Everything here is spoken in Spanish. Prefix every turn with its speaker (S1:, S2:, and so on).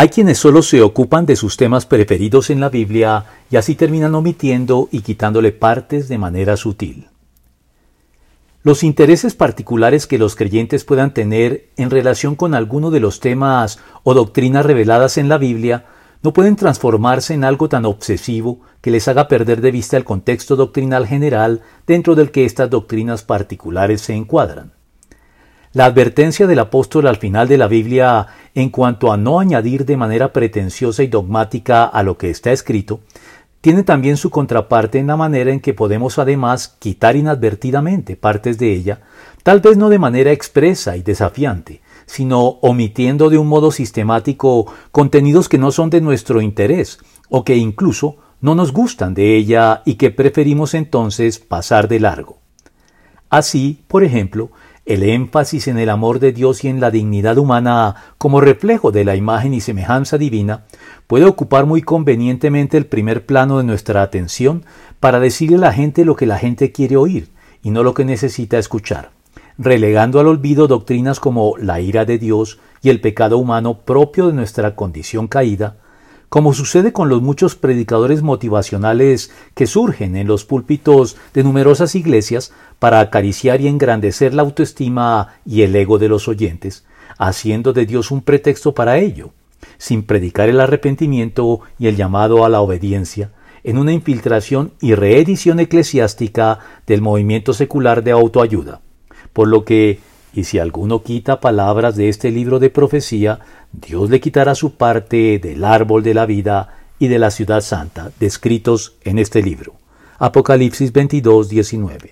S1: Hay quienes solo se ocupan de sus temas preferidos en la Biblia y así terminan omitiendo y quitándole partes de manera sutil. Los intereses particulares que los creyentes puedan tener en relación con alguno de los temas o doctrinas reveladas en la Biblia no pueden transformarse en algo tan obsesivo que les haga perder de vista el contexto doctrinal general dentro del que estas doctrinas particulares se encuadran. La advertencia del apóstol al final de la Biblia en cuanto a no añadir de manera pretenciosa y dogmática a lo que está escrito, tiene también su contraparte en la manera en que podemos además quitar inadvertidamente partes de ella, tal vez no de manera expresa y desafiante, sino omitiendo de un modo sistemático contenidos que no son de nuestro interés, o que incluso no nos gustan de ella y que preferimos entonces pasar de largo. Así, por ejemplo, el énfasis en el amor de Dios y en la dignidad humana como reflejo de la imagen y semejanza divina puede ocupar muy convenientemente el primer plano de nuestra atención para decirle a la gente lo que la gente quiere oír y no lo que necesita escuchar, relegando al olvido doctrinas como la ira de Dios y el pecado humano propio de nuestra condición caída, como sucede con los muchos predicadores motivacionales que surgen en los púlpitos de numerosas iglesias para acariciar y engrandecer la autoestima y el ego de los oyentes, haciendo de Dios un pretexto para ello, sin predicar el arrepentimiento y el llamado a la obediencia, en una infiltración y reedición eclesiástica del movimiento secular de autoayuda. Por lo que y si alguno quita palabras de este libro de profecía, Dios le quitará su parte del árbol de la vida y de la ciudad santa, descritos en este libro. Apocalipsis 22, 19.